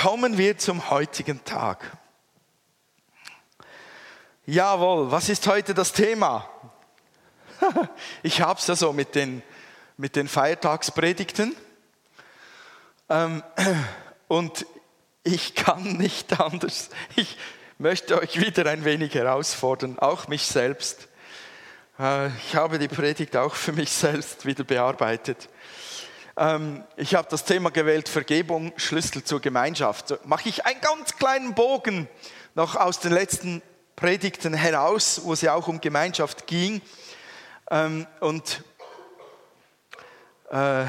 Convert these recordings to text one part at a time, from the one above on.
kommen wir zum heutigen Tag. Jawohl, was ist heute das Thema? Ich habe es ja so mit den, mit den Feiertagspredigten. Ähm, und ich kann nicht anders. Ich möchte euch wieder ein wenig herausfordern, auch mich selbst. Äh, ich habe die Predigt auch für mich selbst wieder bearbeitet. Ähm, ich habe das Thema gewählt, Vergebung, Schlüssel zur Gemeinschaft. Mache ich einen ganz kleinen Bogen noch aus den letzten Predigten heraus, wo es ja auch um Gemeinschaft ging. Ähm, und äh,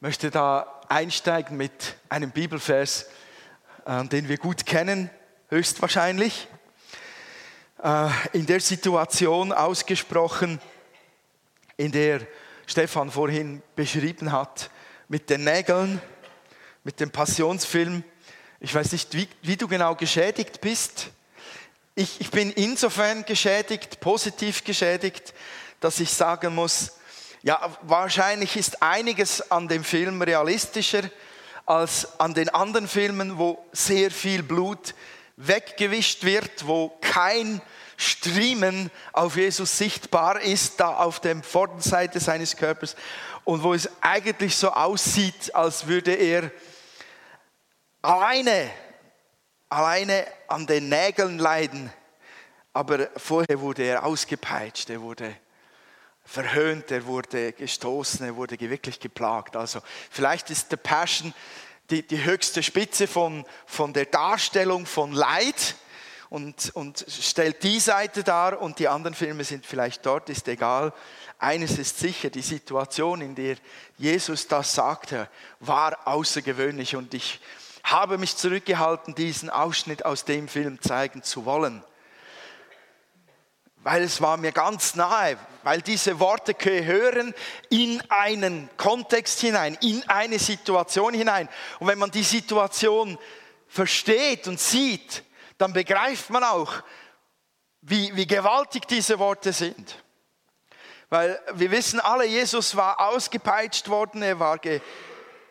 möchte da einsteigen mit einem Bibelvers, äh, den wir gut kennen, höchstwahrscheinlich. Äh, in der Situation ausgesprochen, in der Stefan vorhin beschrieben hat, mit den Nägeln, mit dem Passionsfilm. Ich weiß nicht, wie, wie du genau geschädigt bist. Ich, ich bin insofern geschädigt, positiv geschädigt, dass ich sagen muss, ja, wahrscheinlich ist einiges an dem Film realistischer als an den anderen Filmen, wo sehr viel Blut weggewischt wird, wo kein Striemen auf Jesus sichtbar ist, da auf der Vorderseite seines Körpers und wo es eigentlich so aussieht, als würde er alleine, alleine an den Nägeln leiden. Aber vorher wurde er ausgepeitscht, er wurde verhöhnt, er wurde gestoßen, er wurde wirklich geplagt. Also vielleicht ist der Passion die, die höchste Spitze von, von der Darstellung von Leid und, und stellt die Seite dar und die anderen Filme sind vielleicht dort, ist egal. Eines ist sicher, die Situation, in der Jesus das sagte, war außergewöhnlich und ich habe mich zurückgehalten, diesen Ausschnitt aus dem Film zeigen zu wollen weil es war mir ganz nahe, weil diese Worte gehören in einen Kontext hinein, in eine Situation hinein. Und wenn man die Situation versteht und sieht, dann begreift man auch, wie, wie gewaltig diese Worte sind. Weil wir wissen alle, Jesus war ausgepeitscht worden, er war ge,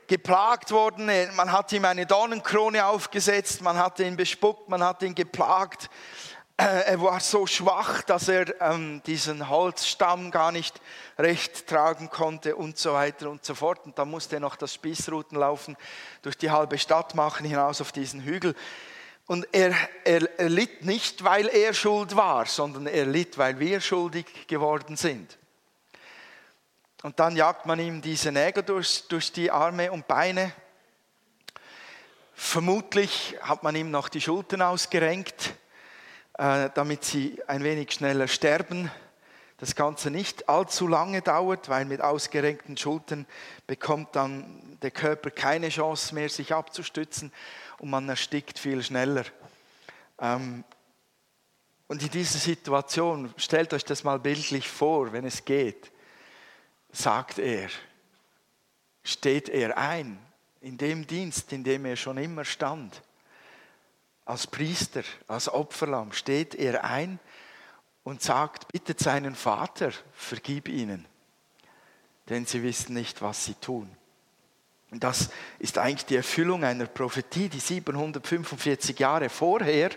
geplagt worden, man hat ihm eine Dornenkrone aufgesetzt, man hat ihn bespuckt, man hat ihn geplagt. Äh, er war so schwach, dass er ähm, diesen Holzstamm gar nicht recht tragen konnte und so weiter und so fort. Und dann musste er noch das Spießruten laufen, durch die halbe Stadt machen, hinaus auf diesen Hügel. Und er, er, er litt nicht, weil er schuld war, sondern er litt, weil wir schuldig geworden sind. Und dann jagt man ihm diese Nägel durch, durch die Arme und Beine. Vermutlich hat man ihm noch die Schultern ausgerenkt äh, damit sie ein wenig schneller sterben. Das Ganze nicht allzu lange dauert, weil mit ausgerenkten Schultern bekommt dann der Körper keine Chance mehr, sich abzustützen und man erstickt viel schneller. Ähm, und in dieser Situation, stellt euch das mal bildlich vor, wenn es geht, sagt er, steht er ein in dem Dienst, in dem er schon immer stand als Priester, als Opferlamm steht er ein und sagt, bittet seinen Vater, vergib ihnen, denn sie wissen nicht, was sie tun. Das ist eigentlich die Erfüllung einer Prophetie, die 745 Jahre vorher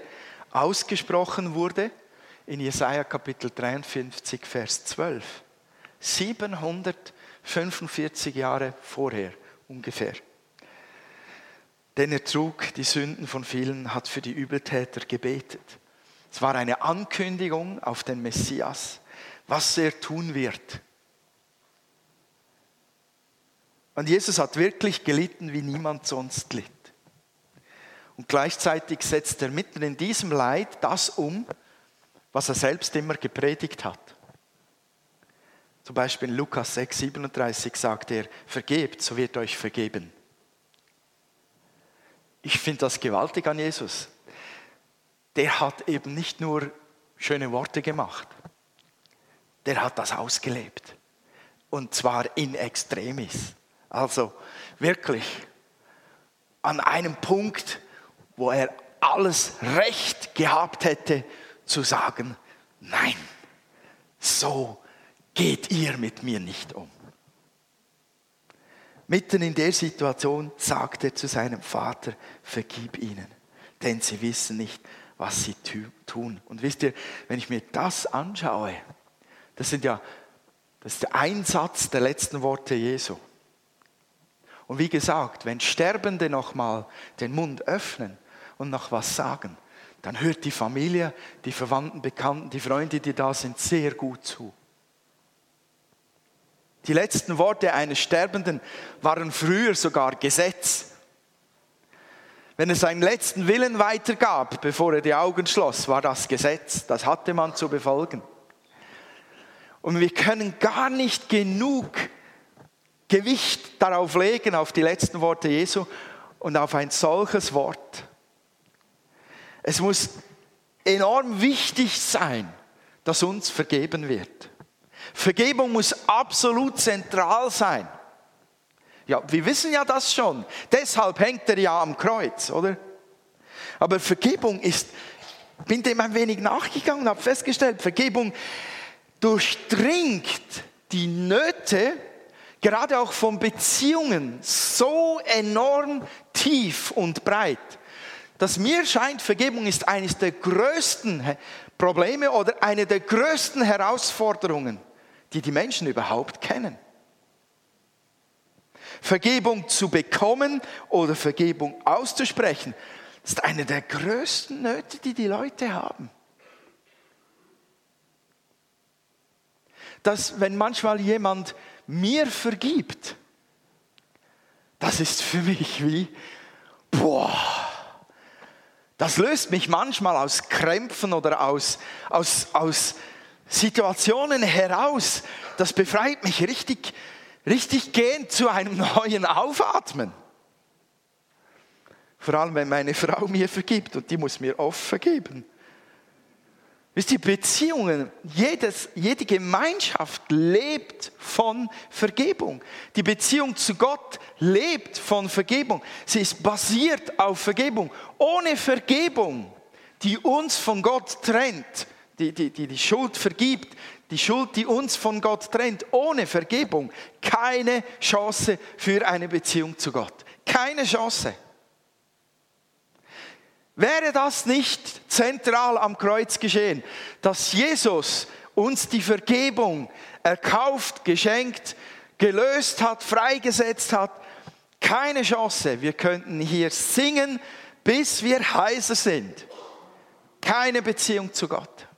ausgesprochen wurde in Jesaja Kapitel 53, Vers 12. 745 Jahre vorher ungefähr denn er trug die Sünden von vielen, hat für die Übeltäter gebetet. Es war eine Ankündigung auf den Messias, was er tun wird. Und Jesus hat wirklich gelitten, wie niemand sonst litt. Und gleichzeitig setzt er mitten in diesem Leid das um, was er selbst immer gepredigt hat. Zum Beispiel in Lukas 6, 37 sagt er, vergebt, so wird euch vergeben. Ich finde das gewaltig an Jesus. Der hat eben nicht nur schöne Worte gemacht, der hat das ausgelebt. Und zwar in extremis. Also wirklich an einem Punkt, wo er alles Recht gehabt hätte zu sagen, nein, so geht ihr mit mir nicht um. Mitten in der Situation sagt er zu seinem Vater, vergib ihnen, denn sie wissen nicht, was sie tun. Und wisst ihr, wenn ich mir das anschaue, das sind ja, das ist der Einsatz der letzten Worte Jesu. Und wie gesagt, wenn Sterbende nochmal den Mund öffnen und noch was sagen, dann hört die Familie, die Verwandten, Bekannten, die Freunde, die da sind, sehr gut zu. Die letzten Worte eines Sterbenden waren früher sogar Gesetz. Wenn er seinen letzten Willen weitergab, bevor er die Augen schloss, war das Gesetz. Das hatte man zu befolgen. Und wir können gar nicht genug Gewicht darauf legen, auf die letzten Worte Jesu und auf ein solches Wort. Es muss enorm wichtig sein, dass uns vergeben wird. Vergebung muss absolut zentral sein. Ja, wir wissen ja das schon. Deshalb hängt er ja am Kreuz, oder? Aber Vergebung ist, bin dem ein wenig nachgegangen und habe festgestellt, Vergebung durchdringt die Nöte, gerade auch von Beziehungen, so enorm tief und breit, dass mir scheint, Vergebung ist eines der größten Probleme oder eine der größten Herausforderungen die die Menschen überhaupt kennen. Vergebung zu bekommen oder Vergebung auszusprechen, ist eine der größten Nöte, die die Leute haben. Dass wenn manchmal jemand mir vergibt, das ist für mich wie, boah, das löst mich manchmal aus Krämpfen oder aus, aus, aus Situationen heraus. Das befreit mich richtig, richtig gehend zu einem neuen Aufatmen. Vor allem, wenn meine Frau mir vergibt und die muss mir oft vergeben. Wisst ihr, Beziehungen, jedes, jede Gemeinschaft lebt von Vergebung. Die Beziehung zu Gott lebt von Vergebung. Sie ist basiert auf Vergebung. Ohne Vergebung, die uns von Gott trennt, die, die, die die Schuld vergibt, die Schuld, die uns von Gott trennt, ohne Vergebung, keine Chance für eine Beziehung zu Gott. Keine Chance. Wäre das nicht zentral am Kreuz geschehen, dass Jesus uns die Vergebung erkauft, geschenkt, gelöst hat, freigesetzt hat, keine Chance. Wir könnten hier singen, bis wir heiser sind. Keine Beziehung zu Gott.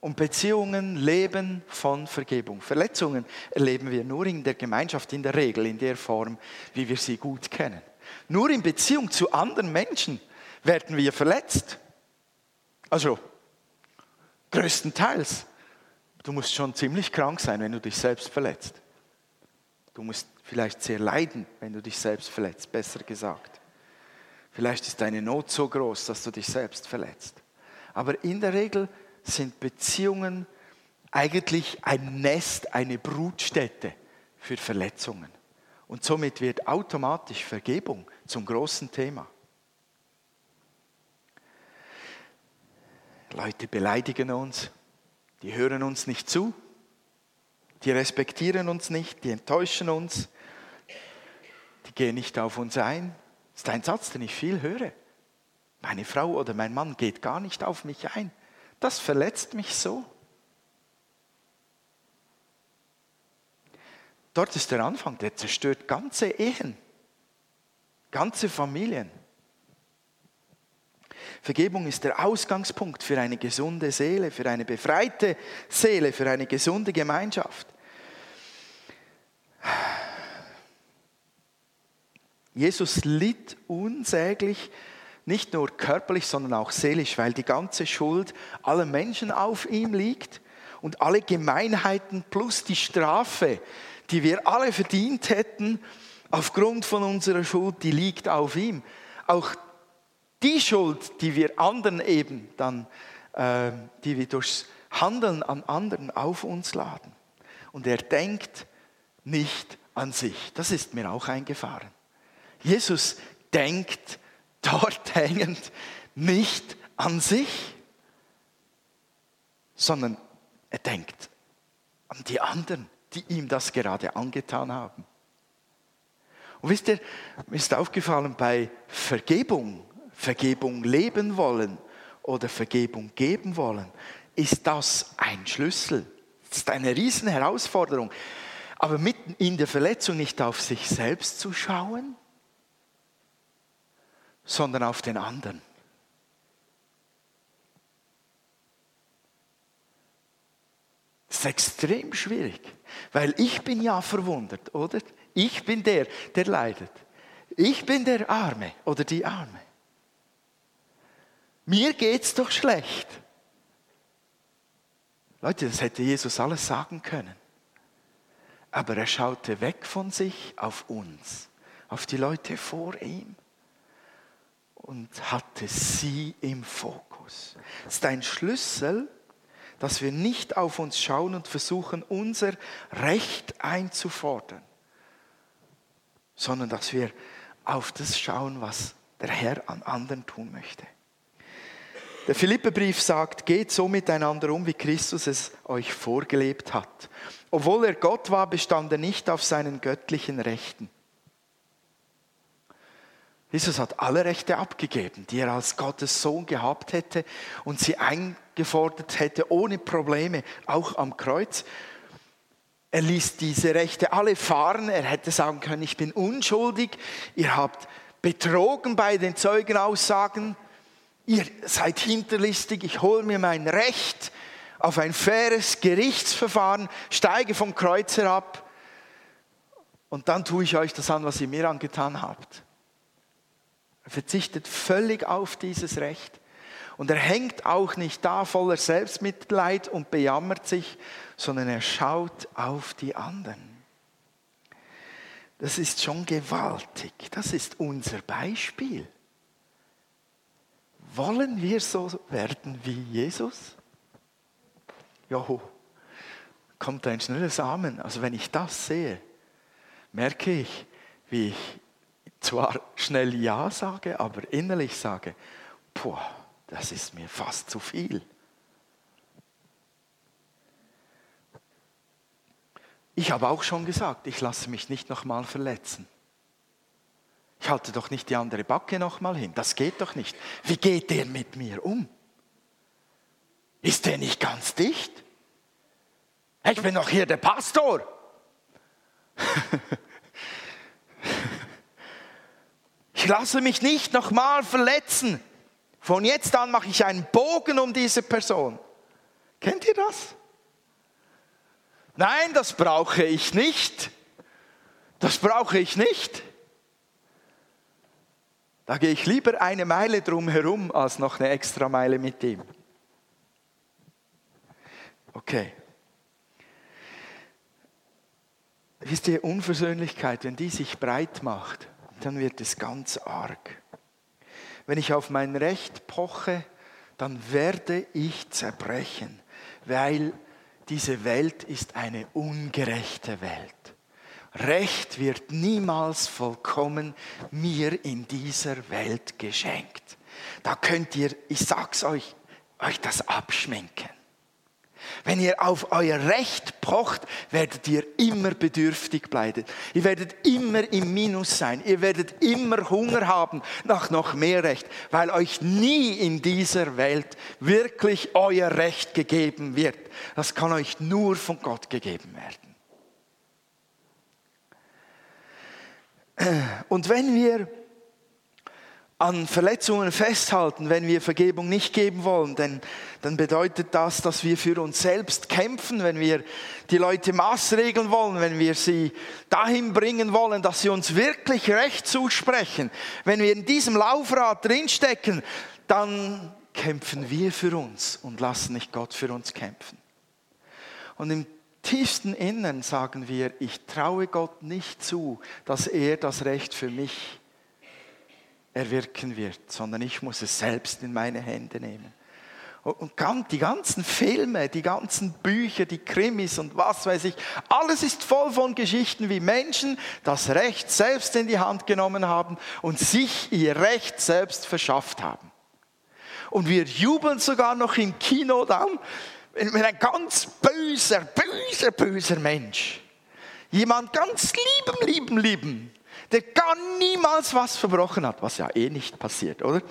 Und Beziehungen leben von Vergebung. Verletzungen erleben wir nur in der Gemeinschaft, in der Regel, in der Form, wie wir sie gut kennen. Nur in Beziehung zu anderen Menschen werden wir verletzt. Also, größtenteils. Du musst schon ziemlich krank sein, wenn du dich selbst verletzt. Du musst vielleicht sehr leiden, wenn du dich selbst verletzt, besser gesagt. Vielleicht ist deine Not so groß, dass du dich selbst verletzt. Aber in der Regel sind Beziehungen eigentlich ein Nest, eine Brutstätte für Verletzungen. Und somit wird automatisch Vergebung zum großen Thema. Leute beleidigen uns, die hören uns nicht zu, die respektieren uns nicht, die enttäuschen uns, die gehen nicht auf uns ein. Das ist ein Satz, den ich viel höre. Meine Frau oder mein Mann geht gar nicht auf mich ein. Das verletzt mich so. Dort ist der Anfang, der zerstört ganze Ehen, ganze Familien. Vergebung ist der Ausgangspunkt für eine gesunde Seele, für eine befreite Seele, für eine gesunde Gemeinschaft. Jesus litt unsäglich nicht nur körperlich, sondern auch seelisch, weil die ganze Schuld aller Menschen auf ihm liegt und alle Gemeinheiten plus die Strafe, die wir alle verdient hätten, aufgrund von unserer Schuld, die liegt auf ihm. Auch die Schuld, die wir anderen eben dann, äh, die wir durchs Handeln an anderen auf uns laden. Und er denkt nicht an sich. Das ist mir auch eingefahren. Jesus denkt dort hängend nicht an sich, sondern er denkt an die anderen, die ihm das gerade angetan haben. Und wisst ihr, mir ist aufgefallen, bei Vergebung, Vergebung leben wollen oder Vergebung geben wollen, ist das ein Schlüssel. Das ist eine riesen Herausforderung. Aber mitten in der Verletzung nicht auf sich selbst zu schauen, sondern auf den anderen. Das ist extrem schwierig, weil ich bin ja verwundert, oder? Ich bin der, der leidet. Ich bin der Arme oder die Arme. Mir geht's doch schlecht. Leute, das hätte Jesus alles sagen können. Aber er schaute weg von sich auf uns, auf die Leute vor ihm und hatte sie im Fokus. Das ist ein Schlüssel, dass wir nicht auf uns schauen und versuchen, unser Recht einzufordern, sondern dass wir auf das schauen, was der Herr an anderen tun möchte. Der Philippebrief sagt, geht so miteinander um, wie Christus es euch vorgelebt hat. Obwohl er Gott war, bestand er nicht auf seinen göttlichen Rechten. Jesus hat alle Rechte abgegeben, die er als Gottes Sohn gehabt hätte und sie eingefordert hätte ohne Probleme, auch am Kreuz. Er ließ diese Rechte alle fahren. Er hätte sagen können, ich bin unschuldig. Ihr habt betrogen bei den Zeugenaussagen. Ihr seid hinterlistig. Ich hole mir mein Recht auf ein faires Gerichtsverfahren, steige vom Kreuz herab und dann tue ich euch das an, was ihr mir angetan habt. Er verzichtet völlig auf dieses Recht. Und er hängt auch nicht da voller Selbstmitleid und bejammert sich, sondern er schaut auf die anderen. Das ist schon gewaltig. Das ist unser Beispiel. Wollen wir so werden wie Jesus? Joho, kommt ein schnelles Amen. Also wenn ich das sehe, merke ich, wie ich zwar schnell Ja sage, aber innerlich sage, boah, das ist mir fast zu viel. Ich habe auch schon gesagt, ich lasse mich nicht nochmal verletzen. Ich halte doch nicht die andere Backe nochmal hin. Das geht doch nicht. Wie geht der mit mir um? Ist der nicht ganz dicht? Ich bin doch hier der Pastor. Ich lasse mich nicht nochmal verletzen. Von jetzt an mache ich einen Bogen um diese Person. Kennt ihr das? Nein, das brauche ich nicht. Das brauche ich nicht. Da gehe ich lieber eine Meile drum herum als noch eine extra Meile mit ihm. Okay. Wisst ihr, Unversöhnlichkeit, wenn die sich breit macht, dann wird es ganz arg. Wenn ich auf mein Recht poche, dann werde ich zerbrechen, weil diese Welt ist eine ungerechte Welt. Recht wird niemals vollkommen mir in dieser Welt geschenkt. Da könnt ihr, ich sag's euch, euch das abschminken. Wenn ihr auf euer Recht pocht, werdet ihr immer bedürftig bleiben. Ihr werdet immer im Minus sein. Ihr werdet immer Hunger haben nach noch mehr Recht, weil euch nie in dieser Welt wirklich euer Recht gegeben wird. Das kann euch nur von Gott gegeben werden. Und wenn wir an Verletzungen festhalten, wenn wir Vergebung nicht geben wollen, denn dann bedeutet das, dass wir für uns selbst kämpfen, wenn wir die Leute maßregeln wollen, wenn wir sie dahin bringen wollen, dass sie uns wirklich Recht zusprechen. Wenn wir in diesem Laufrad drinstecken, dann kämpfen wir für uns und lassen nicht Gott für uns kämpfen. Und im tiefsten Innern sagen wir, ich traue Gott nicht zu, dass er das Recht für mich erwirken wird, sondern ich muss es selbst in meine Hände nehmen. Und die ganzen Filme, die ganzen Bücher, die Krimis und was weiß ich, alles ist voll von Geschichten, wie Menschen das Recht selbst in die Hand genommen haben und sich ihr Recht selbst verschafft haben. Und wir jubeln sogar noch im Kino dann, wenn, ein ganz böser, böser, böser Mensch, jemand ganz lieben, lieben, lieben, der gar niemals was verbrochen hat, was ja eh nicht passiert, oder?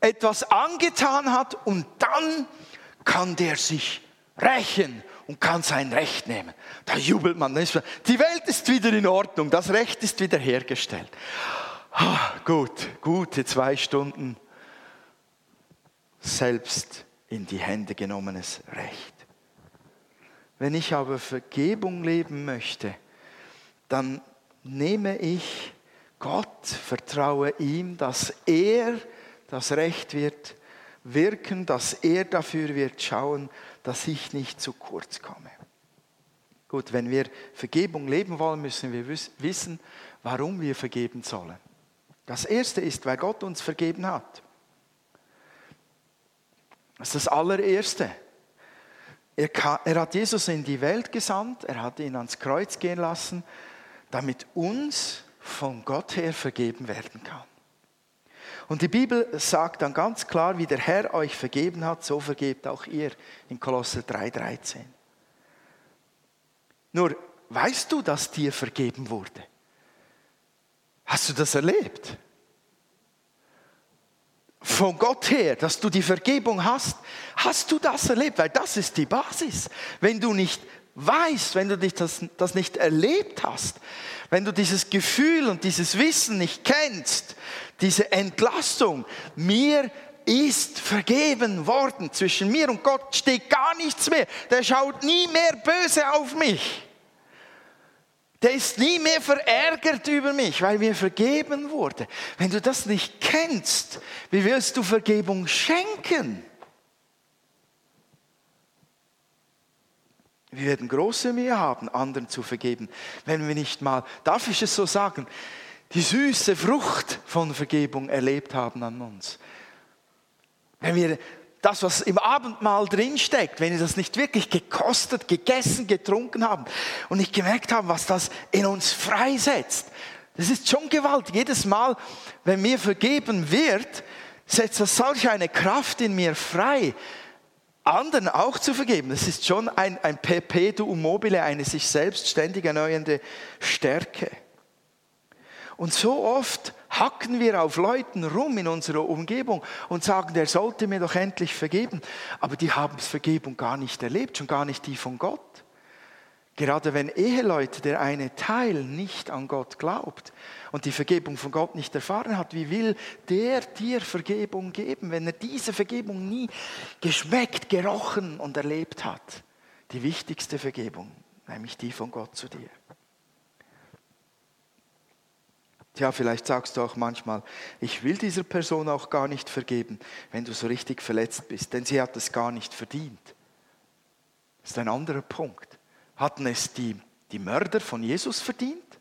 Etwas angetan hat und dann kann der sich rächen und kann sein Recht nehmen. Da jubelt man. Die Welt ist wieder in Ordnung, das Recht ist wieder hergestellt. Gut, gute zwei Stunden selbst in die Hände genommenes Recht. Wenn ich aber Vergebung leben möchte, dann nehme ich Gott, vertraue ihm, dass er das Recht wird wirken, dass er dafür wird schauen, dass ich nicht zu kurz komme. Gut, wenn wir Vergebung leben wollen, müssen wir wissen, warum wir vergeben sollen. Das erste ist, weil Gott uns vergeben hat. Das ist das allererste. Er, hat Jesus in die Welt gesandt, er hat ihn ans Kreuz gehen lassen, damit uns von Gott her vergeben werden kann. Und die Bibel sagt dann ganz klar, wie der Herr euch vergeben hat, so vergebt auch ihr in Kolosser 3,13. Nur, weißt du, dass dir vergeben wurde? Hast du das erlebt? Von Gott her, dass du die Vergebung hast, hast du das erlebt? Weil das ist die Basis. Wenn du nicht weißt, wenn du dich das, das nicht erlebt hast, wenn du dieses Gefühl und dieses Wissen nicht kennst, diese Entlastung, mir ist vergeben worden. Zwischen mir und Gott steht gar nichts mehr. Der schaut nie mehr böse auf mich. Der ist nie mehr verärgert über mich, weil mir vergeben wurde. Wenn du das nicht kennst, wie willst du Vergebung schenken? Wir werden große Mühe haben, anderen zu vergeben, wenn wir nicht mal, darf ich es so sagen, die süße Frucht von Vergebung erlebt haben an uns. Wenn wir das, was im Abendmahl drinsteckt, wenn wir das nicht wirklich gekostet, gegessen, getrunken haben und nicht gemerkt haben, was das in uns freisetzt, das ist schon gewaltig. Jedes Mal, wenn mir vergeben wird, setzt das solch eine Kraft in mir frei, anderen auch zu vergeben. Das ist schon ein, ein Perpetuum mobile, eine sich selbst ständig erneuernde Stärke. Und so oft hacken wir auf Leuten rum in unserer Umgebung und sagen, der sollte mir doch endlich vergeben. Aber die haben Vergebung gar nicht erlebt, schon gar nicht die von Gott. Gerade wenn Eheleute, der eine Teil nicht an Gott glaubt und die Vergebung von Gott nicht erfahren hat, wie will der dir Vergebung geben, wenn er diese Vergebung nie geschmeckt, gerochen und erlebt hat? Die wichtigste Vergebung, nämlich die von Gott zu dir. Tja, vielleicht sagst du auch manchmal, ich will dieser Person auch gar nicht vergeben, wenn du so richtig verletzt bist, denn sie hat es gar nicht verdient. Das ist ein anderer Punkt. Hatten es die, die Mörder von Jesus verdient,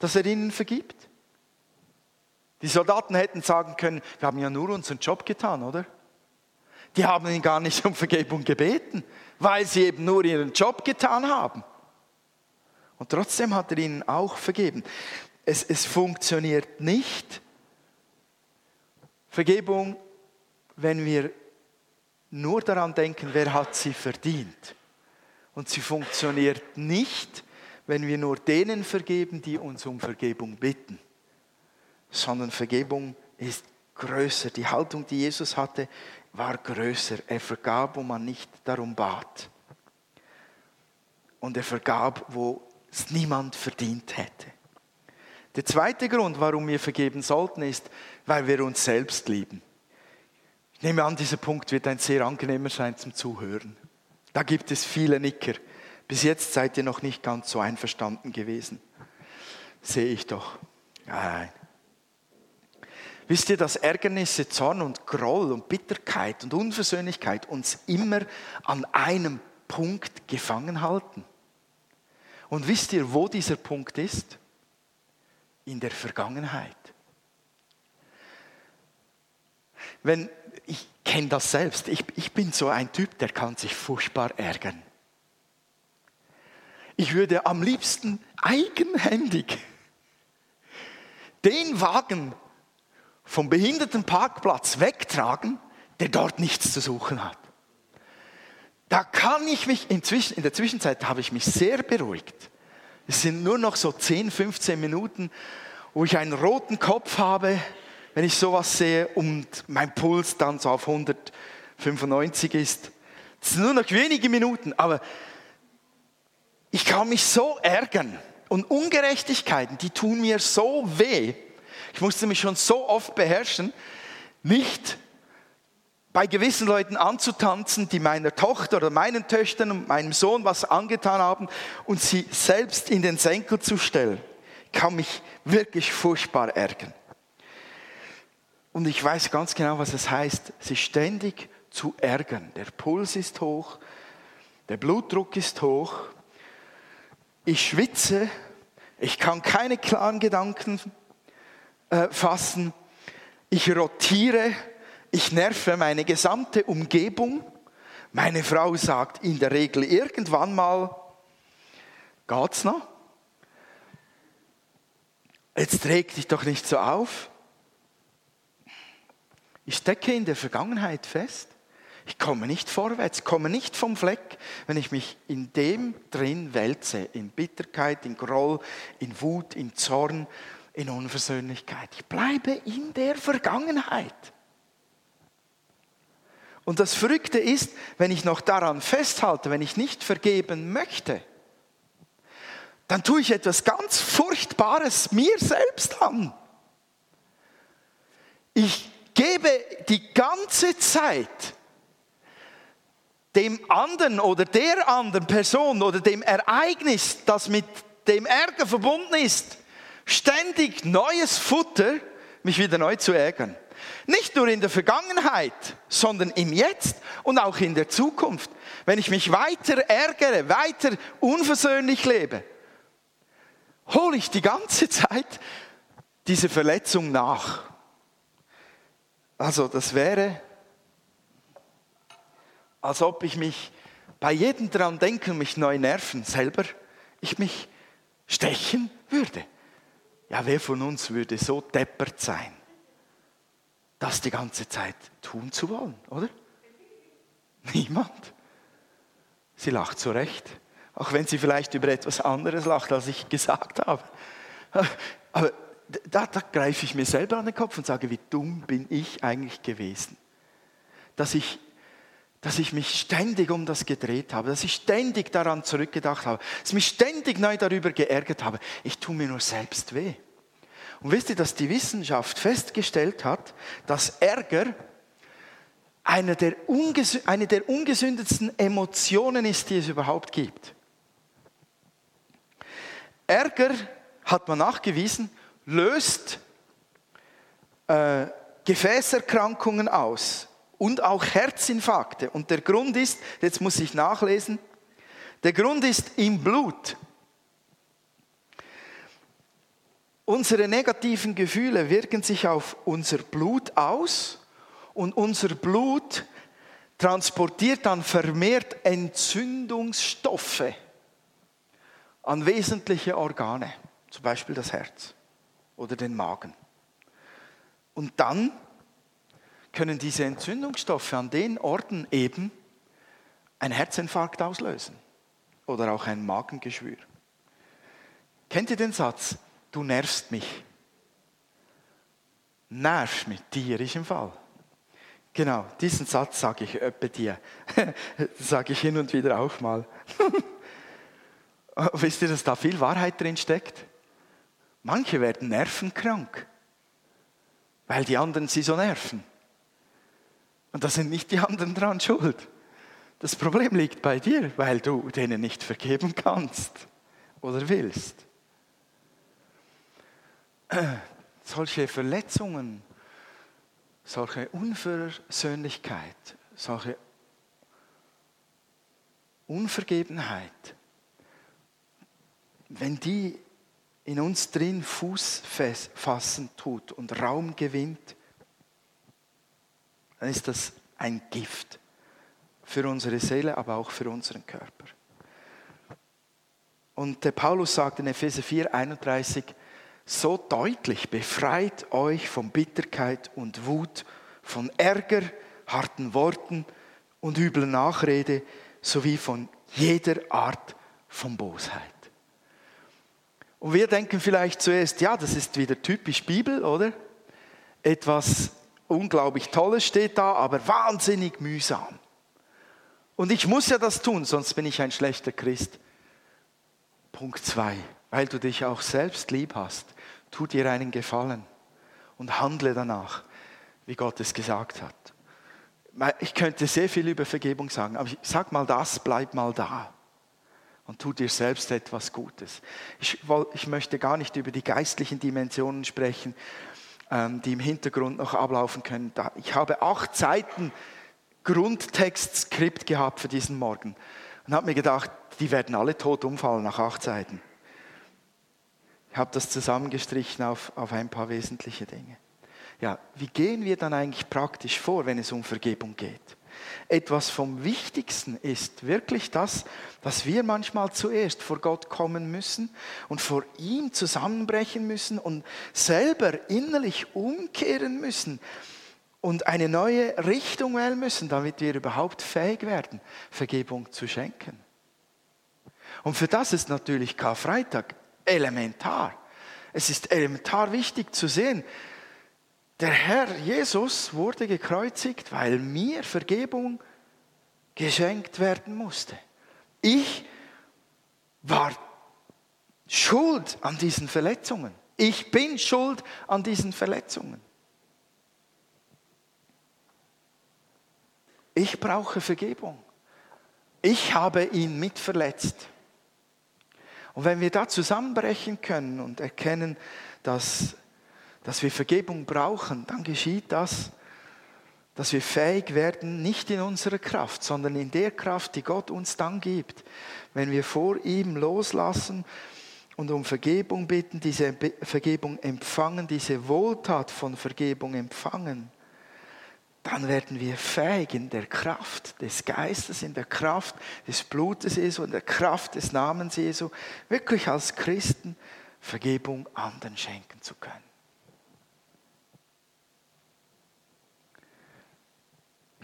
dass er ihnen vergibt? Die Soldaten hätten sagen können, wir haben ja nur unseren Job getan, oder? Die haben ihn gar nicht um Vergebung gebeten, weil sie eben nur ihren Job getan haben. Und trotzdem hat er ihnen auch vergeben. Es, es funktioniert nicht. Vergebung, wenn wir nur daran denken, wer hat sie verdient. Und sie funktioniert nicht, wenn wir nur denen vergeben, die uns um Vergebung bitten. Sondern Vergebung ist größer. Die Haltung, die Jesus hatte, war größer. Er vergab, wo man nicht darum bat. Und er vergab, wo es niemand verdient hätte. Der zweite Grund, warum wir vergeben sollten, ist, weil wir uns selbst lieben. Ich nehme an, dieser Punkt wird ein sehr angenehmer sein zum Zuhören. Da gibt es viele Nicker. Bis jetzt seid ihr noch nicht ganz so einverstanden gewesen. Sehe ich doch. Nein. Wisst ihr, dass Ärgernisse, Zorn und Groll und Bitterkeit und Unversöhnlichkeit uns immer an einem Punkt gefangen halten? Und wisst ihr, wo dieser Punkt ist? In der Vergangenheit. Wenn, ich kenne das selbst, ich, ich bin so ein Typ, der kann sich furchtbar ärgern. Ich würde am liebsten eigenhändig den Wagen vom Behindertenparkplatz wegtragen, der dort nichts zu suchen hat. Da kann ich mich, inzwischen, in der Zwischenzeit habe ich mich sehr beruhigt. Es sind nur noch so 10, 15 Minuten, wo ich einen roten Kopf habe, wenn ich sowas sehe und mein Puls dann so auf 195 ist. Es sind nur noch wenige Minuten, aber ich kann mich so ärgern. Und Ungerechtigkeiten, die tun mir so weh. Ich musste mich schon so oft beherrschen, nicht bei gewissen Leuten anzutanzen, die meiner Tochter oder meinen Töchtern und meinem Sohn was angetan haben und sie selbst in den Senkel zu stellen, kann mich wirklich furchtbar ärgern. Und ich weiß ganz genau, was es heißt, sich ständig zu ärgern. Der Puls ist hoch, der Blutdruck ist hoch, ich schwitze, ich kann keine klaren Gedanken äh, fassen, ich rotiere, ich nerve meine gesamte Umgebung. Meine Frau sagt in der Regel irgendwann mal, geht's noch? Jetzt reg dich doch nicht so auf. Ich stecke in der Vergangenheit fest. Ich komme nicht vorwärts, komme nicht vom Fleck, wenn ich mich in dem drin wälze, in Bitterkeit, in Groll, in Wut, in Zorn, in Unversöhnlichkeit. Ich bleibe in der Vergangenheit. Und das Verrückte ist, wenn ich noch daran festhalte, wenn ich nicht vergeben möchte, dann tue ich etwas ganz Furchtbares mir selbst an. Ich gebe die ganze Zeit dem anderen oder der anderen Person oder dem Ereignis, das mit dem Ärger verbunden ist, ständig neues Futter, mich wieder neu zu ärgern. Nicht nur in der Vergangenheit, sondern im Jetzt und auch in der Zukunft. Wenn ich mich weiter ärgere, weiter unversöhnlich lebe, hole ich die ganze Zeit diese Verletzung nach. Also das wäre, als ob ich mich bei jedem dran denken, mich neu nerven, selber, ich mich stechen würde. Ja, wer von uns würde so deppert sein? das die ganze Zeit tun zu wollen, oder? Niemand. Sie lacht zurecht, auch wenn sie vielleicht über etwas anderes lacht, als ich gesagt habe. Aber da, da greife ich mir selber an den Kopf und sage, wie dumm bin ich eigentlich gewesen, dass ich, dass ich mich ständig um das gedreht habe, dass ich ständig daran zurückgedacht habe, dass ich mich ständig neu darüber geärgert habe. Ich tue mir nur selbst weh. Und wisst ihr, dass die Wissenschaft festgestellt hat, dass Ärger eine der, eine der ungesündesten Emotionen ist, die es überhaupt gibt. Ärger, hat man nachgewiesen, löst äh, Gefäßerkrankungen aus und auch Herzinfarkte. Und der Grund ist, jetzt muss ich nachlesen, der Grund ist im Blut. Unsere negativen Gefühle wirken sich auf unser Blut aus und unser Blut transportiert dann vermehrt Entzündungsstoffe an wesentliche Organe, zum Beispiel das Herz oder den Magen. Und dann können diese Entzündungsstoffe an den Orten eben ein Herzinfarkt auslösen oder auch ein Magengeschwür. Kennt ihr den Satz? du nervst mich. Nervst mit dir ist im Fall. Genau, diesen Satz sage ich öppe dir. sage ich hin und wieder auch mal. Wisst ihr, dass da viel Wahrheit drin steckt? Manche werden nervenkrank, weil die anderen sie so nerven. Und da sind nicht die anderen dran schuld. Das Problem liegt bei dir, weil du denen nicht vergeben kannst oder willst solche Verletzungen, solche Unversöhnlichkeit, solche Unvergebenheit, wenn die in uns drin Fuß fassen tut und Raum gewinnt, dann ist das ein Gift für unsere Seele, aber auch für unseren Körper. Und der Paulus sagt in Epheser 4, 31, so deutlich, befreit euch von Bitterkeit und Wut, von Ärger, harten Worten und übler Nachrede, sowie von jeder Art von Bosheit. Und wir denken vielleicht zuerst, ja, das ist wieder typisch Bibel, oder? Etwas unglaublich Tolles steht da, aber wahnsinnig mühsam. Und ich muss ja das tun, sonst bin ich ein schlechter Christ. Punkt zwei, weil du dich auch selbst lieb hast, tu dir einen Gefallen und handle danach, wie Gott es gesagt hat. Ich könnte sehr viel über Vergebung sagen, aber ich sag mal das, bleib mal da und tu dir selbst etwas Gutes. Ich, ich möchte gar nicht über die geistlichen Dimensionen sprechen, ähm, die im Hintergrund noch ablaufen können. Ich habe acht Seiten Grundtextskript gehabt für diesen Morgen und habe mir gedacht, die werden alle tot umfallen nach acht Seiten. Ich habe das zusammengestrichen auf, auf ein paar wesentliche Dinge. Ja, wie gehen wir dann eigentlich praktisch vor, wenn es um Vergebung geht? Etwas vom Wichtigsten ist wirklich das, dass wir manchmal zuerst vor Gott kommen müssen und vor ihm zusammenbrechen müssen und selber innerlich umkehren müssen und eine neue Richtung wählen müssen, damit wir überhaupt fähig werden, Vergebung zu schenken. Und für das ist natürlich Karfreitag elementar. Es ist elementar wichtig zu sehen, der Herr Jesus wurde gekreuzigt, weil mir Vergebung geschenkt werden musste. Ich war schuld an diesen Verletzungen. Ich bin schuld an diesen Verletzungen. Ich brauche Vergebung. Ich habe ihn mitverletzt. Und wenn wir da zusammenbrechen können und erkennen, dass dass wir Vergebung brauchen, dann geschieht das, dass wir fähig werden, nicht in unserer Kraft, sondern in der Kraft, die Gott uns dann gibt, wenn wir vor ihm loslassen und um Vergebung bitten, diese Vergebung empfangen, diese Wohltat von Vergebung empfangen, dann werden wir fähig in der Kraft des Geistes, in der Kraft des Blutes Jesu, in der Kraft des Namens Jesu, wirklich als Christen Vergebung anderen schenken zu können.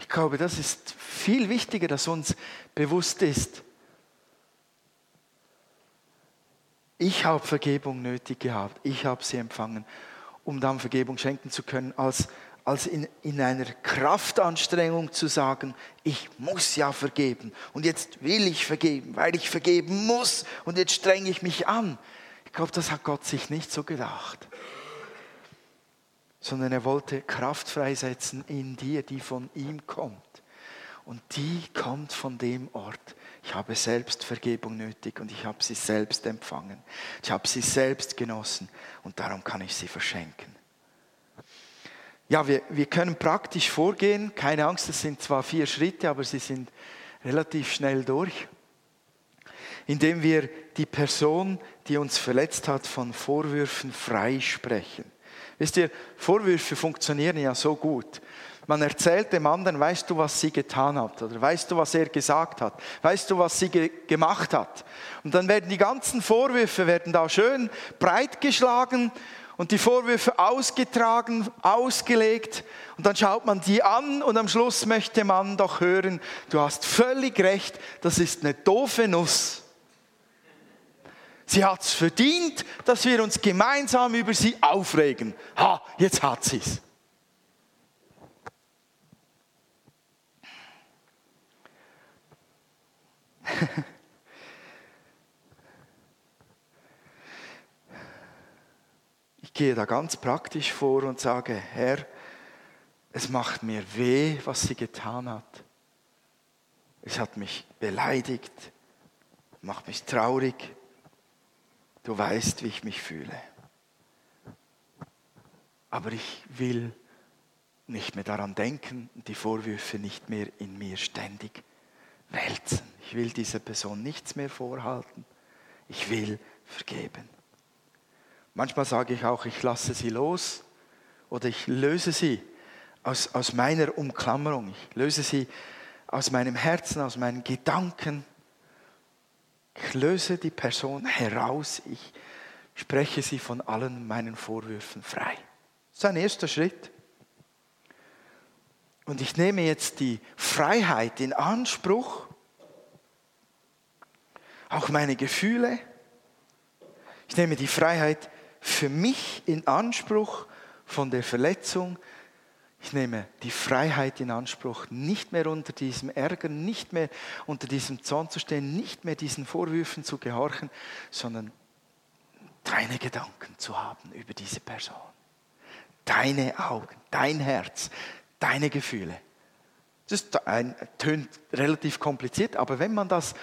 Ich glaube, das ist viel wichtiger, dass uns bewusst ist, ich habe Vergebung nötig gehabt, ich habe sie empfangen, um dann Vergebung schenken zu können, als, als in, in einer Kraftanstrengung zu sagen, ich muss ja vergeben und jetzt will ich vergeben, weil ich vergeben muss und jetzt strenge ich mich an. Ich glaube, das hat Gott sich nicht so gedacht sondern er wollte Kraft freisetzen in dir, die von ihm kommt. Und die kommt von dem Ort. Ich habe selbst Vergebung nötig und ich habe sie selbst empfangen. Ich habe sie selbst genossen und darum kann ich sie verschenken. Ja, wir, wir können praktisch vorgehen. Keine Angst, es sind zwar vier Schritte, aber sie sind relativ schnell durch. Indem wir die Person, die uns verletzt hat, von Vorwürfen freisprechen. Wisst ihr, Vorwürfe funktionieren ja so gut. Man erzählt dem anderen, weißt du, was sie getan hat? Oder weißt du, was er gesagt hat? Weißt du, was sie ge gemacht hat? Und dann werden die ganzen Vorwürfe werden da schön breit geschlagen und die Vorwürfe ausgetragen, ausgelegt. Und dann schaut man die an und am Schluss möchte man doch hören, du hast völlig recht, das ist eine doofe Nuss. Sie hat es verdient, dass wir uns gemeinsam über sie aufregen. Ha, jetzt hat sie es. Ich gehe da ganz praktisch vor und sage, Herr, es macht mir weh, was sie getan hat. Es hat mich beleidigt, macht mich traurig. Du weißt, wie ich mich fühle. Aber ich will nicht mehr daran denken die Vorwürfe nicht mehr in mir ständig wälzen. Ich will dieser Person nichts mehr vorhalten. Ich will vergeben. Manchmal sage ich auch, ich lasse sie los oder ich löse sie aus, aus meiner Umklammerung. Ich löse sie aus meinem Herzen, aus meinen Gedanken. Ich löse die Person heraus. Ich spreche sie von allen meinen Vorwürfen frei. Das ist ein erster Schritt. Und ich nehme jetzt die Freiheit in Anspruch, auch meine Gefühle. Ich nehme die Freiheit für mich in Anspruch von der Verletzung. Ich nehme die Freiheit in Anspruch, nicht mehr unter diesem Ärger, nicht mehr unter diesem Zorn zu stehen, nicht mehr diesen Vorwürfen zu gehorchen, sondern deine Gedanken zu haben über diese Person. Deine Augen, dein Herz, deine Gefühle. Das tönt relativ kompliziert, aber wenn man das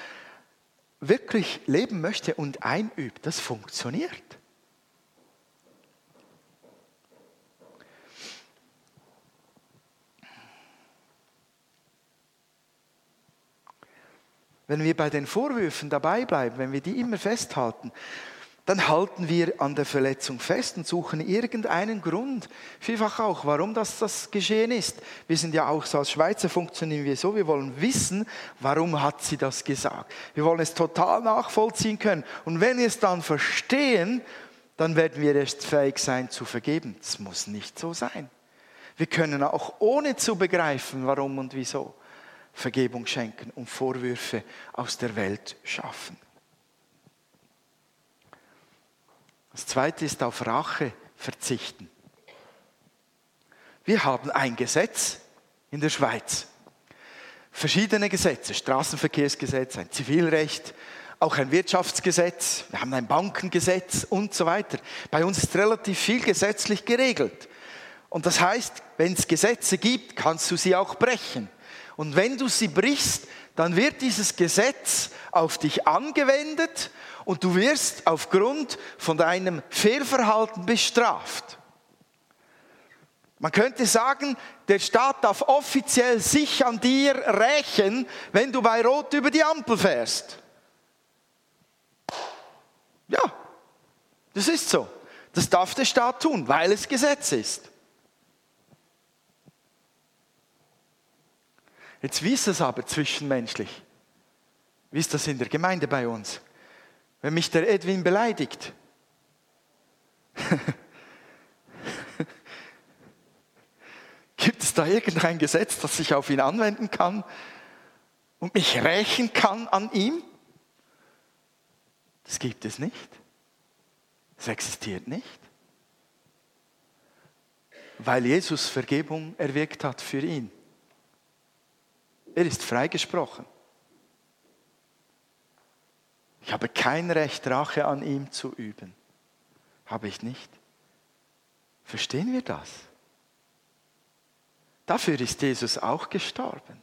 wirklich leben möchte und einübt, das funktioniert. Wenn wir bei den Vorwürfen dabei bleiben, wenn wir die immer festhalten, dann halten wir an der Verletzung fest und suchen irgendeinen Grund, vielfach auch, warum das, das geschehen ist. Wir sind ja auch so als Schweizer funktionieren wir so, wir wollen wissen, warum hat sie das gesagt. Wir wollen es total nachvollziehen können. Und wenn wir es dann verstehen, dann werden wir erst fähig sein zu vergeben. Das muss nicht so sein. Wir können auch ohne zu begreifen, warum und wieso, Vergebung schenken und Vorwürfe aus der Welt schaffen. Das zweite ist auf Rache verzichten. Wir haben ein Gesetz in der Schweiz. Verschiedene Gesetze, Straßenverkehrsgesetz, ein Zivilrecht, auch ein Wirtschaftsgesetz, wir haben ein Bankengesetz und so weiter. Bei uns ist relativ viel gesetzlich geregelt. Und das heißt, wenn es Gesetze gibt, kannst du sie auch brechen. Und wenn du sie brichst, dann wird dieses Gesetz auf dich angewendet und du wirst aufgrund von deinem Fehlverhalten bestraft. Man könnte sagen, der Staat darf offiziell sich an dir rächen, wenn du bei Rot über die Ampel fährst. Ja, das ist so. Das darf der Staat tun, weil es Gesetz ist. Jetzt wie ist es aber zwischenmenschlich? Wie ist das in der Gemeinde bei uns? Wenn mich der Edwin beleidigt, gibt es da irgendein Gesetz, das ich auf ihn anwenden kann und mich rächen kann an ihm? Das gibt es nicht. Es existiert nicht. Weil Jesus Vergebung erwirkt hat für ihn. Er ist freigesprochen. Ich habe kein Recht, Rache an ihm zu üben. Habe ich nicht. Verstehen wir das? Dafür ist Jesus auch gestorben.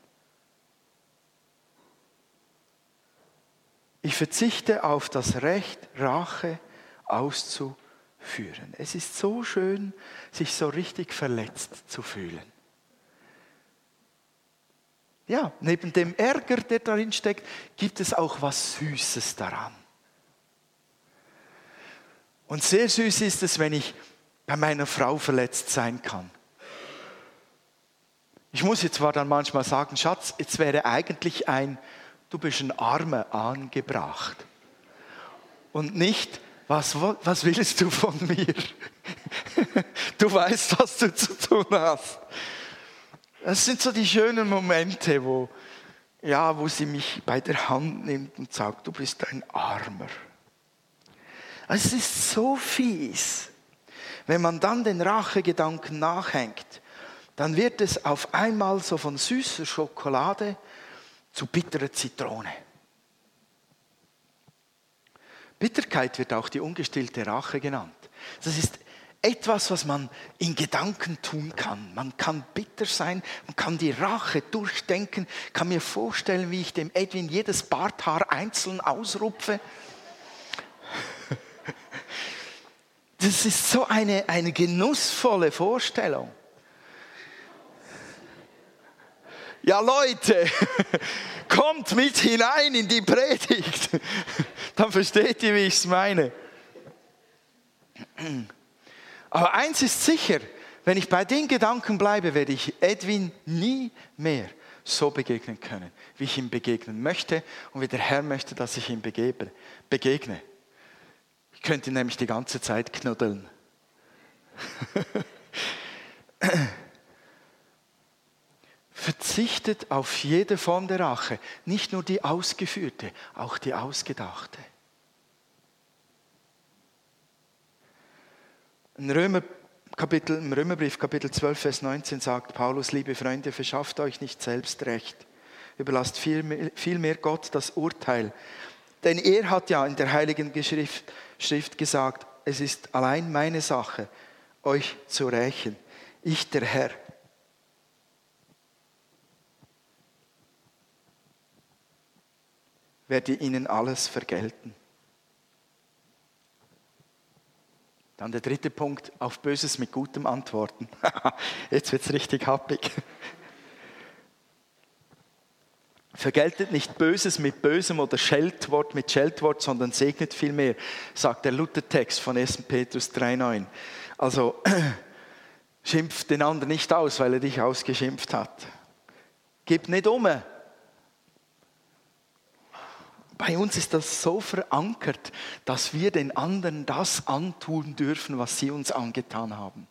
Ich verzichte auf das Recht, Rache auszuführen. Es ist so schön, sich so richtig verletzt zu fühlen. Ja, neben dem Ärger, der darin steckt, gibt es auch was Süßes daran. Und sehr süß ist es, wenn ich bei meiner Frau verletzt sein kann. Ich muss jetzt zwar dann manchmal sagen, Schatz, jetzt wäre eigentlich ein, du bist ein Armer angebracht. Und nicht, was, was willst du von mir? Du weißt, was du zu tun hast. Das sind so die schönen Momente, wo, ja, wo sie mich bei der Hand nimmt und sagt, du bist ein Armer. Es ist so fies. Wenn man dann den Rachegedanken nachhängt, dann wird es auf einmal so von süßer Schokolade zu bitterer Zitrone. Bitterkeit wird auch die ungestillte Rache genannt. Das ist etwas, was man in Gedanken tun kann. Man kann bitter sein, man kann die Rache durchdenken, kann mir vorstellen, wie ich dem Edwin jedes Barthaar einzeln ausrupfe. Das ist so eine, eine genussvolle Vorstellung. Ja Leute, kommt mit hinein in die Predigt. Dann versteht ihr, wie ich es meine. Aber eins ist sicher, wenn ich bei den Gedanken bleibe, werde ich Edwin nie mehr so begegnen können, wie ich ihm begegnen möchte und wie der Herr möchte, dass ich ihm begegne. Ich könnte ihn nämlich die ganze Zeit knuddeln. verzichtet auf jede Form der Rache, nicht nur die ausgeführte, auch die ausgedachte. Im, Römer, Kapitel, Im Römerbrief Kapitel 12, Vers 19 sagt Paulus, liebe Freunde, verschafft euch nicht selbst Recht, überlasst vielmehr viel Gott das Urteil. Denn er hat ja in der Heiligen Schrift, Schrift gesagt, es ist allein meine Sache, euch zu rächen. Ich, der Herr. werde ihnen alles vergelten. Dann der dritte Punkt, auf Böses mit Gutem antworten. Jetzt wird es richtig happig. Vergeltet nicht Böses mit Bösem oder Scheltwort mit Scheltwort, sondern segnet vielmehr, sagt der Luthertext von 1. Petrus 3,9. Also schimpft den anderen nicht aus, weil er dich ausgeschimpft hat. Gib nicht um. Bei uns ist das so verankert, dass wir den anderen das antun dürfen, was sie uns angetan haben.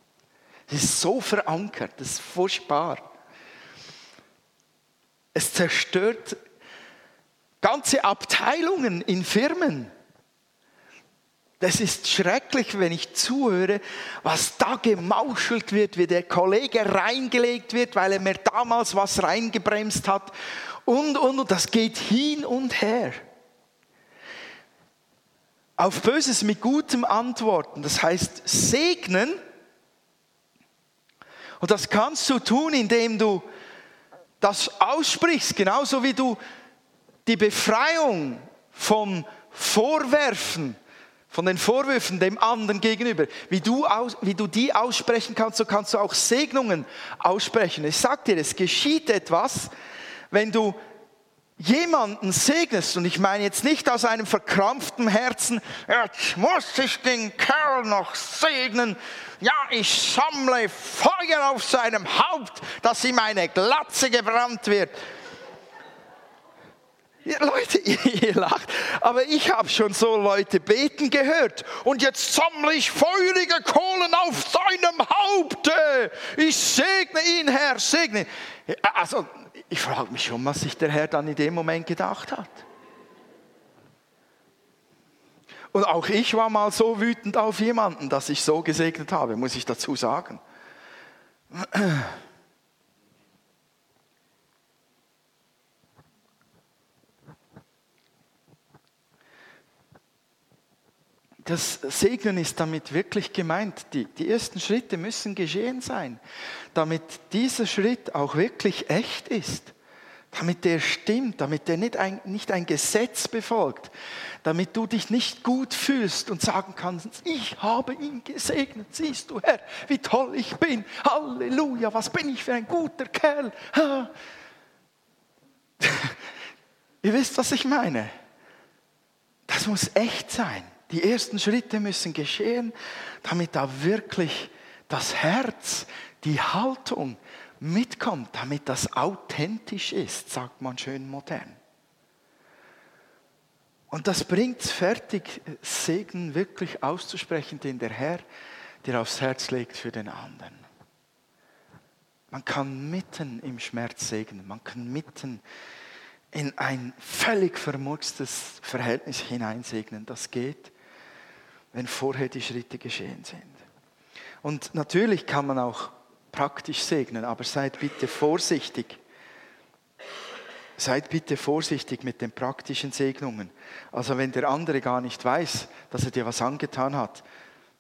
Es ist so verankert, das ist furchtbar. Es zerstört ganze Abteilungen in Firmen. Das ist schrecklich, wenn ich zuhöre, was da gemauschelt wird, wie der Kollege reingelegt wird, weil er mir damals was reingebremst hat. Und, und, und das geht hin und her. Auf Böses mit Gutem antworten, das heißt segnen. Und das kannst du tun, indem du das aussprichst, genauso wie du die Befreiung vom Vorwerfen, von den Vorwürfen dem anderen gegenüber, wie du, aus, wie du die aussprechen kannst, so kannst du auch Segnungen aussprechen. Ich sag dir, es geschieht etwas, wenn du jemanden segnest, und ich meine jetzt nicht aus einem verkrampften Herzen, jetzt muss ich den Kerl noch segnen, ja, ich sammle Feuer auf seinem Haupt, dass ihm eine Glatze gebrannt wird. Ja, Leute, ihr lacht, aber ich habe schon so Leute beten gehört und jetzt sammle ich feurige Kohlen auf seinem Haupt. Ich segne ihn, Herr, segne. Also ich frage mich schon, was sich der Herr dann in dem Moment gedacht hat. Und auch ich war mal so wütend auf jemanden, dass ich so gesegnet habe, muss ich dazu sagen. Das Segnen ist damit wirklich gemeint. Die, die ersten Schritte müssen geschehen sein, damit dieser Schritt auch wirklich echt ist, damit der stimmt, damit der nicht ein, nicht ein Gesetz befolgt, damit du dich nicht gut fühlst und sagen kannst, ich habe ihn gesegnet, siehst du Herr, wie toll ich bin, Halleluja, was bin ich für ein guter Kerl. Ihr wisst, was ich meine. Das muss echt sein. Die ersten Schritte müssen geschehen, damit da wirklich das Herz, die Haltung mitkommt, damit das authentisch ist, sagt man schön modern. Und das bringt es fertig, Segen wirklich auszusprechen, den der Herr dir aufs Herz legt für den anderen. Man kann mitten im Schmerz segnen, man kann mitten in ein völlig vermurkstes Verhältnis hineinsegnen. Das geht, wenn vorher die Schritte geschehen sind. Und natürlich kann man auch praktisch segnen, aber seid bitte vorsichtig. Seid bitte vorsichtig mit den praktischen Segnungen. Also wenn der andere gar nicht weiß, dass er dir was angetan hat,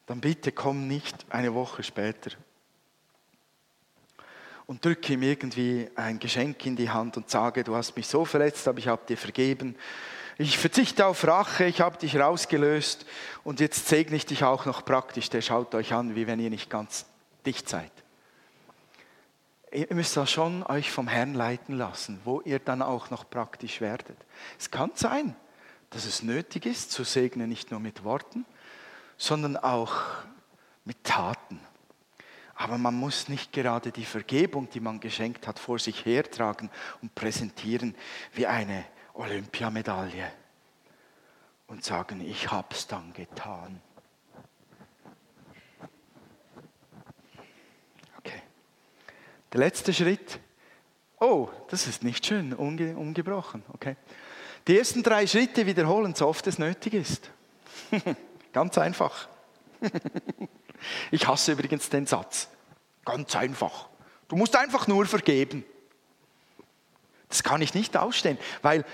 dann bitte komm nicht eine Woche später und drücke ihm irgendwie ein Geschenk in die Hand und sage, du hast mich so verletzt, aber ich habe dir vergeben ich verzichte auf Rache, ich habe dich rausgelöst und jetzt segne ich dich auch noch praktisch. Der schaut euch an, wie wenn ihr nicht ganz dicht seid. Ihr müsst da schon euch vom Herrn leiten lassen, wo ihr dann auch noch praktisch werdet. Es kann sein, dass es nötig ist, zu segnen, nicht nur mit Worten, sondern auch mit Taten. Aber man muss nicht gerade die Vergebung, die man geschenkt hat, vor sich hertragen und präsentieren wie eine Olympiamedaille und sagen, ich habe es dann getan. Okay. Der letzte Schritt, Oh, das ist nicht schön, unge ungebrochen. Okay. Die ersten drei Schritte wiederholen, so oft es nötig ist. Ganz einfach. ich hasse übrigens den Satz. Ganz einfach. Du musst einfach nur vergeben. Das kann ich nicht ausstehen, weil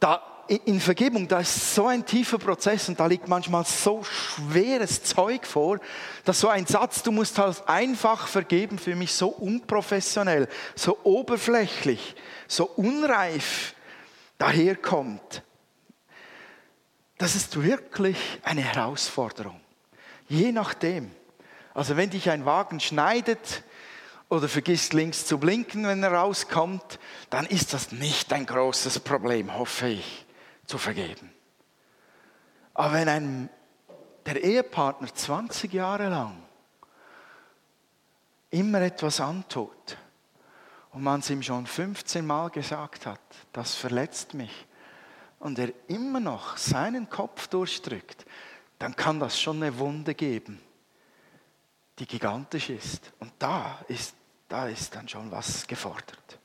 da in Vergebung, da ist so ein tiefer Prozess und da liegt manchmal so schweres Zeug vor, dass so ein Satz, du musst halt einfach vergeben, für mich so unprofessionell, so oberflächlich, so unreif daherkommt. Das ist wirklich eine Herausforderung. Je nachdem. Also wenn dich ein Wagen schneidet, oder vergisst links zu blinken, wenn er rauskommt, dann ist das nicht ein großes Problem, hoffe ich, zu vergeben. Aber wenn ein, der Ehepartner 20 Jahre lang immer etwas antut und man es ihm schon 15 Mal gesagt hat, das verletzt mich, und er immer noch seinen Kopf durchdrückt, dann kann das schon eine Wunde geben, die gigantisch ist. Und da ist da ist dann schon was gefordert.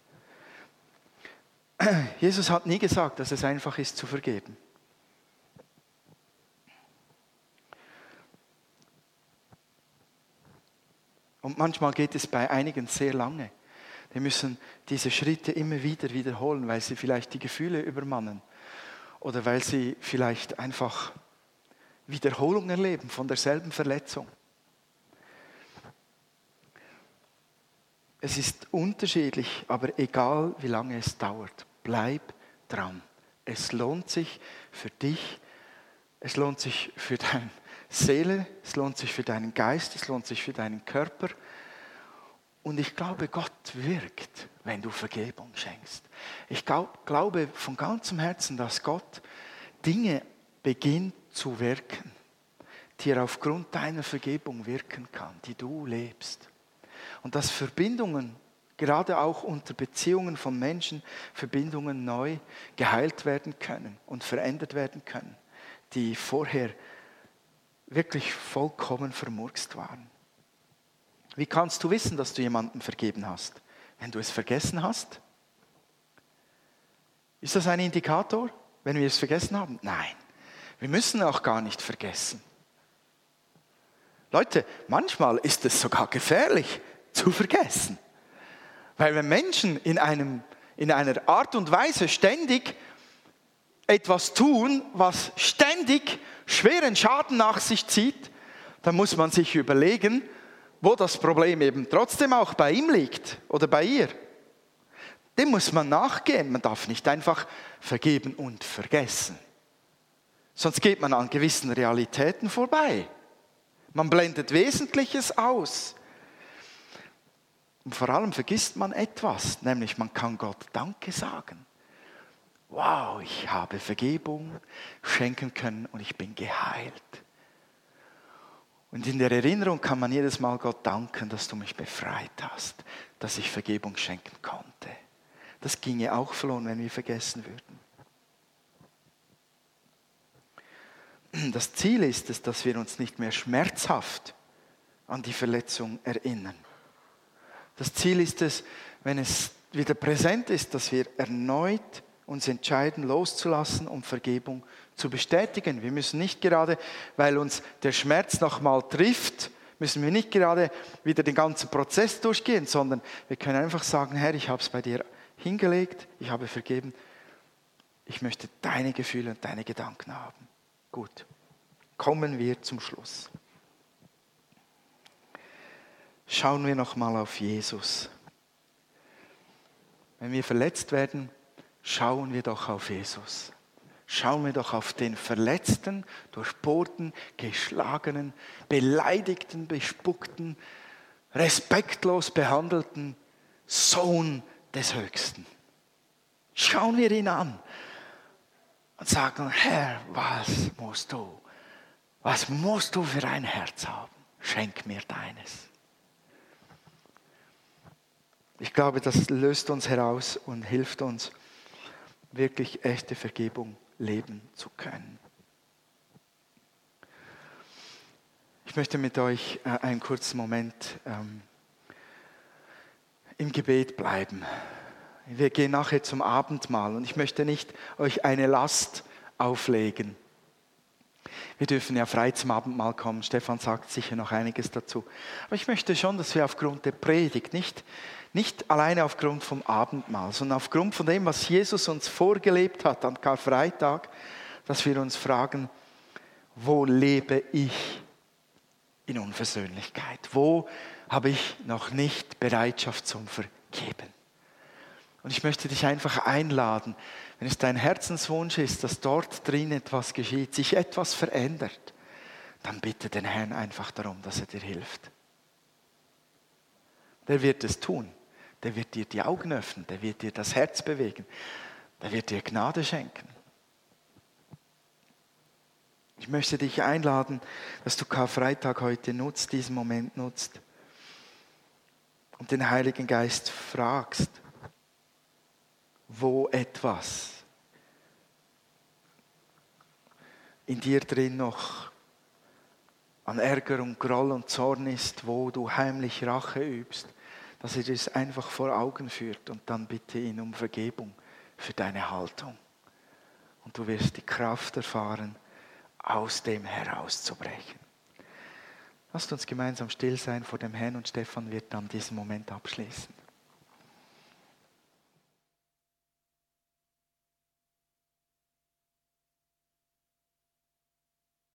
Jesus hat nie gesagt, dass es einfach ist zu vergeben. Und manchmal geht es bei einigen sehr lange. Die müssen diese Schritte immer wieder wiederholen, weil sie vielleicht die Gefühle übermannen oder weil sie vielleicht einfach Wiederholung erleben von derselben Verletzung. Es ist unterschiedlich, aber egal wie lange es dauert, bleib dran. Es lohnt sich für dich, es lohnt sich für deine Seele, es lohnt sich für deinen Geist, es lohnt sich für deinen Körper. Und ich glaube, Gott wirkt, wenn du Vergebung schenkst. Ich glaube von ganzem Herzen, dass Gott Dinge beginnt zu wirken, die er aufgrund deiner Vergebung wirken kann, die du lebst. Und dass Verbindungen, gerade auch unter Beziehungen von Menschen, Verbindungen neu geheilt werden können und verändert werden können, die vorher wirklich vollkommen vermurkst waren. Wie kannst du wissen, dass du jemandem vergeben hast? Wenn du es vergessen hast? Ist das ein Indikator, wenn wir es vergessen haben? Nein, wir müssen auch gar nicht vergessen. Leute, manchmal ist es sogar gefährlich, zu vergessen. Weil wenn Menschen in, einem, in einer Art und Weise ständig etwas tun, was ständig schweren Schaden nach sich zieht, dann muss man sich überlegen, wo das Problem eben trotzdem auch bei ihm liegt oder bei ihr. Dem muss man nachgehen. Man darf nicht einfach vergeben und vergessen. Sonst geht man an gewissen Realitäten vorbei. Man blendet Wesentliches aus. Und vor allem vergisst man etwas, nämlich man kann Gott Danke sagen. Wow, ich habe Vergebung schenken können und ich bin geheilt. Und in der Erinnerung kann man jedes Mal Gott danken, dass du mich befreit hast, dass ich Vergebung schenken konnte. Das ginge auch verloren, wenn wir vergessen würden. Das Ziel ist es, dass wir uns nicht mehr schmerzhaft an die Verletzung erinnern, das Ziel ist es, wenn es wieder präsent ist, dass wir erneut uns entscheiden, loszulassen und Vergebung zu bestätigen. Wir müssen nicht gerade, weil uns der Schmerz nochmal trifft, müssen wir nicht gerade wieder den ganzen Prozess durchgehen, sondern wir können einfach sagen, Herr, ich habe es bei dir hingelegt, ich habe vergeben, ich möchte deine Gefühle und deine Gedanken haben. Gut, kommen wir zum Schluss. Schauen wir nochmal auf Jesus. Wenn wir verletzt werden, schauen wir doch auf Jesus. Schauen wir doch auf den verletzten, durchbohrten, geschlagenen, beleidigten, bespuckten, respektlos behandelten Sohn des Höchsten. Schauen wir ihn an und sagen, Herr, was musst du, was musst du für ein Herz haben? Schenk mir deines. Ich glaube, das löst uns heraus und hilft uns, wirklich echte Vergebung leben zu können. Ich möchte mit euch äh, einen kurzen Moment ähm, im Gebet bleiben. Wir gehen nachher zum Abendmahl und ich möchte nicht euch eine Last auflegen. Wir dürfen ja frei zum Abendmahl kommen. Stefan sagt sicher noch einiges dazu. Aber ich möchte schon, dass wir aufgrund der Predigt, nicht, nicht alleine aufgrund vom Abendmahl, sondern aufgrund von dem, was Jesus uns vorgelebt hat an Karfreitag, dass wir uns fragen, wo lebe ich in Unversöhnlichkeit? Wo habe ich noch nicht Bereitschaft zum Vergeben? Und ich möchte dich einfach einladen, wenn es dein Herzenswunsch ist, dass dort drin etwas geschieht, sich etwas verändert, dann bitte den Herrn einfach darum, dass er dir hilft. Der wird es tun. Der wird dir die Augen öffnen. Der wird dir das Herz bewegen. Der wird dir Gnade schenken. Ich möchte dich einladen, dass du Karfreitag heute nutzt, diesen Moment nutzt und den Heiligen Geist fragst, wo etwas in dir drin noch an Ärger und Groll und Zorn ist, wo du heimlich Rache übst, dass er das einfach vor Augen führt und dann bitte ihn um Vergebung für deine Haltung. Und du wirst die Kraft erfahren, aus dem herauszubrechen. Lasst uns gemeinsam still sein vor dem Herrn und Stefan wird dann diesen Moment abschließen.